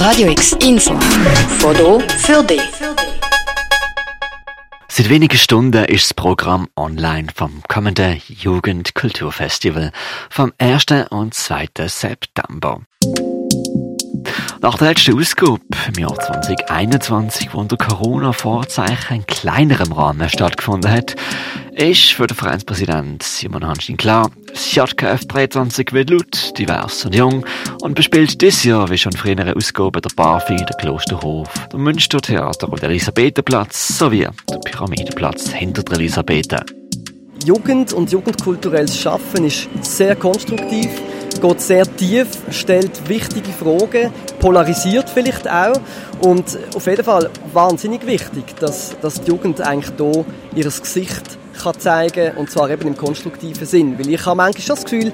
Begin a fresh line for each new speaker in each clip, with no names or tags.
Radio X Info. Foto für dich.
Seit wenigen Stunden ist das Programm online vom kommenden Jugendkulturfestival vom 1. und 2. September. Nach der letzten Ausgabe im Jahr 2021, wo unter Corona-Vorzeichen in kleinerem Rahmen stattgefunden hat, ist für den Vereinspräsident Simon Hanschin klar, das JKF 23 wird laut, divers und jung und bespielt dieses Jahr, wie schon frühere Ausgaben, der Barfi, der Klosterhof, der Münstertheater und der Elisabethenplatz sowie der Pyramidenplatz hinter der Elisabethen.
Jugend und jugendkulturelles Schaffen ist sehr konstruktiv geht sehr tief, stellt wichtige Fragen, polarisiert vielleicht auch und auf jeden Fall wahnsinnig wichtig, dass, dass die Jugend eigentlich hier ihr Gesicht kann zeigen und zwar eben im konstruktiven Sinn, weil ich habe manchmal das Gefühl,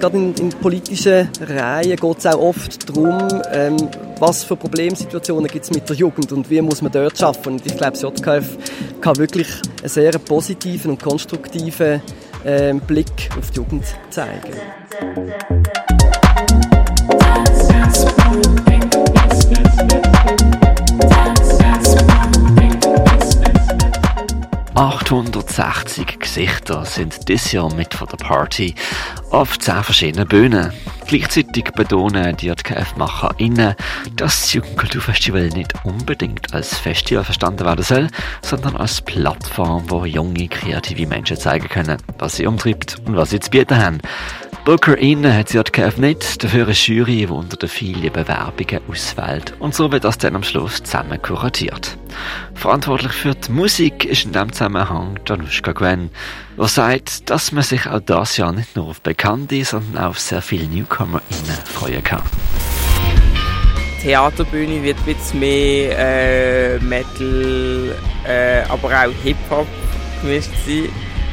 gerade in, in politischen Reihen geht es auch oft darum, ähm, was für Problemsituationen gibt es mit der Jugend und wie muss man dort schaffen. Und ich glaube, das JKF kann wirklich einen sehr positiven und konstruktiven äh, Blick auf die Jugend zeigen.
860 Gesichter sind dieses Jahr mit von der Party auf 10 verschiedenen Bühnen. Gleichzeitig betonen die JKF-MacherInnen, dass das Jugendkulturfestival nicht unbedingt als Festival verstanden werden soll, sondern als Plattform, wo junge, kreative Menschen zeigen können, was sie umtreibt und was sie zu bieten haben. Booker innen hat sie JKF nicht, dafür eine Jury, die unter den vielen Bewerbungen auswählt. Und so wird das dann am Schluss zusammen kuratiert. Verantwortlich für die Musik ist in diesem Zusammenhang Danushka Gwen, der sagt, dass man sich auch das Jahr nicht nur auf Bekannte, sondern auch auf sehr viele NewcomerInnen freuen kann.
Die Theaterbühne wird bisschen mehr äh, Metal, äh, aber auch Hip-Hop gemischt sein.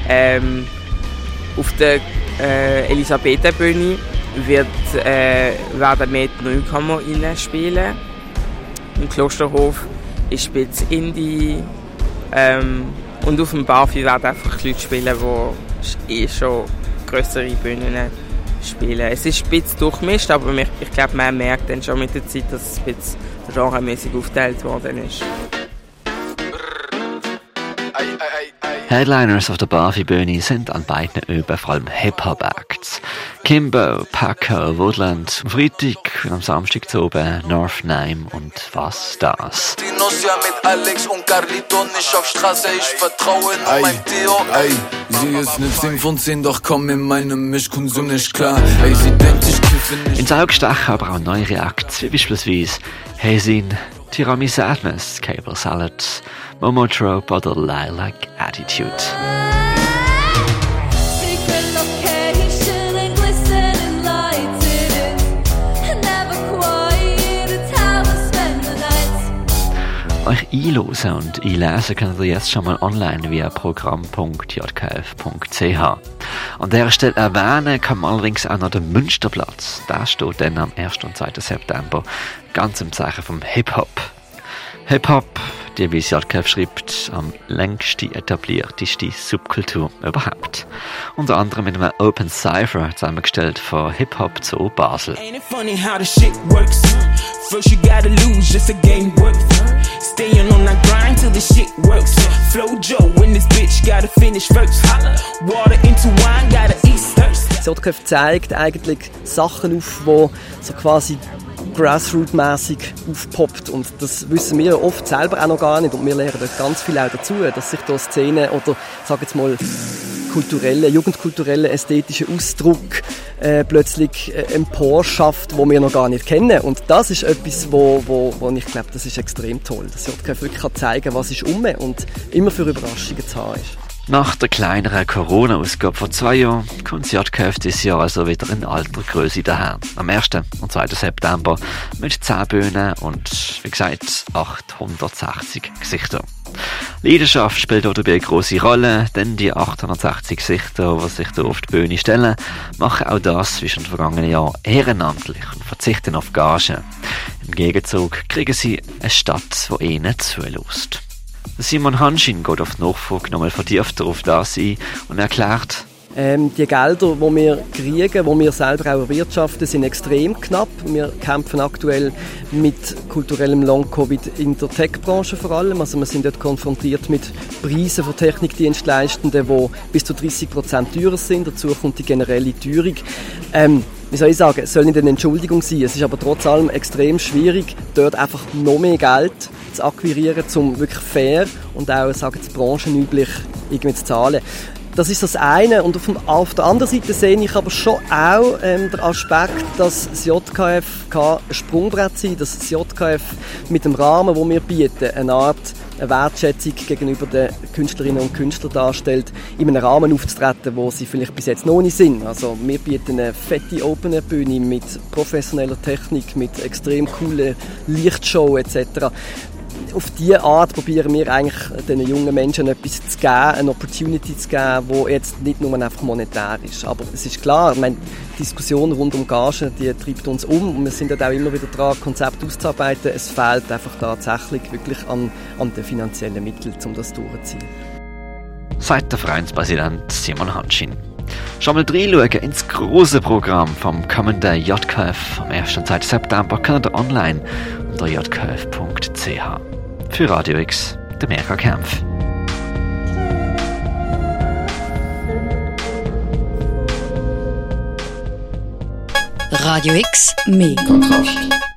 Ähm, auf der äh, Elisabethenbühne wird, äh, werden mehr die spielen. Im Klosterhof ist bisschen Indie. Ähm, und auf dem Barfi werden einfach Leute spielen, die eh schon größere Bühnen spielen. Es ist ein bisschen durchmischt, aber ich glaube, man merkt dann schon mit der Zeit, dass es ein bisschen genremäßig aufgeteilt worden ist.
Headliners auf der Barfi-Bühne sind an beiden Öben vor allem Hip-Hop-Acts. Kimbo, Paco, Woodland, am Freitag und am Samstag zu oben North Nime und was das.
Dinos ja mit Alex und Carlito nicht auf Straße, ich vertraue nur mein Theo. Ey, sie ist ne 10 von 10, doch komm in meinem Mischkonsum nicht klar. Ey, sie denkt, ich.
Ins Auge stechen aber auch neue Acts, wie beispielsweise Hazin, Tiramisu Sadness, Cable Salad, Momo Trope oder Lilac Attitude. Euch einlosen und einlesen könnt ihr jetzt schon mal online via programm.jkf.ch. An der Stelle erwähnen kann man allerdings auch noch den Münsterplatz. Der steht dann am 1. und 2. September ganz im Zeichen vom Hip-Hop. Hip-Hop die, wie Jarkev schreibt, am längsten etablierteste Subkultur überhaupt. Unter anderem mit einem Open Cypher zusammengestellt von Hip-Hop zu Basel. First you gotta lose, just a game worth. Staying on that grind till the shit works. Flow Joe, when this bitch gotta finish first. Water into wine, gotta eat thirst.
Zeigt eigentlich Sachen auf, so quasi Grassroot-mäßig aufpoppt. Und das wissen wir oft selber auch noch gar nicht. Und wir lernen dort ganz viel auch dazu, dass sich da Szenen oder, sag jetzt mal, kulturelle, jugendkulturelle, ästhetische Ausdruck äh, plötzlich äh, emporschafft, wo wir noch gar nicht kennen. Und das ist etwas, wo, wo, wo ich glaube, das ist extrem toll, dass JKF wirklich kann zeigen was ist um und immer für Überraschungen zu haben ist.
Nach der kleineren Corona-Ausgabe vor zwei Jahren kommt das JKF dieses Jahr also wieder in alter Größe daher. Am 1. und 2. September mit 10 Bühnen und, wie gesagt, 860 Gesichtern. Leidenschaft spielt dabei eine grosse Rolle, denn die 860 Gesichter, die sich hier auf die Bühne stellen, machen auch das wie schon im vergangenen Jahr ehrenamtlich und verzichten auf Gagen. Im Gegenzug kriegen sie eine Stadt, die ihnen zulässt. Simon Hanschin geht auf die Nachfrage nochmal vertieft darauf das ein und erklärt,
Ähm, die Gelder, die wir kriegen, die wir selber auch erwirtschaften, sind extrem knapp. Wir kämpfen aktuell mit kulturellem Long-Covid in der Tech-Branche vor allem. Also wir sind dort konfrontiert mit Preisen von Technikdienstleistenden, die bis zu 30 Prozent teurer sind. Dazu kommt die generelle Teuerung. Ähm, wie soll ich sagen, es soll nicht eine Entschuldigung sein. Es ist aber trotz allem extrem schwierig, dort einfach noch mehr Geld zu akquirieren, um wirklich fair und auch, sagen Sie, branchenüblich irgendwie zu zahlen. Das ist das eine. Und auf, auf, der anderen Seite sehe ich aber schon auch ähm, den Aspekt, dass das JKF ein Sprungbrett sein dass das JKF mit dem Rahmen, den wir bieten, eine Art eine Wertschätzung gegenüber den Künstlerinnen und Künstlern darstellt, in einem Rahmen aufzutreten, wo sie vielleicht bis jetzt noch nicht sind. Also wir bieten eine fette Open-Bühne mit professioneller Technik, mit extrem coolen Lichtshow etc auf diese Art probieren wir eigentlich den jungen Menschen etwas zu geben, eine Opportunity zu geben, die jetzt nicht nur einfach monetär ist. Aber es ist klar, meine, die Diskussion rund um Gagen, die treibt uns um und wir sind auch immer wieder dran, Konzepte auszuarbeiten. Es fehlt einfach tatsächlich wirklich an, an den finanziellen Mitteln, um das durchzuziehen.
Sagt der Vereinspräsident Simon Hanschin. Schon mal reinschauen ins große Programm vom kommenden JKF am 1. und 2. September könnt ihr online unter jkf.ch. Für Radio X, der Merker Kempf.
Radio X, mehr Kontrast.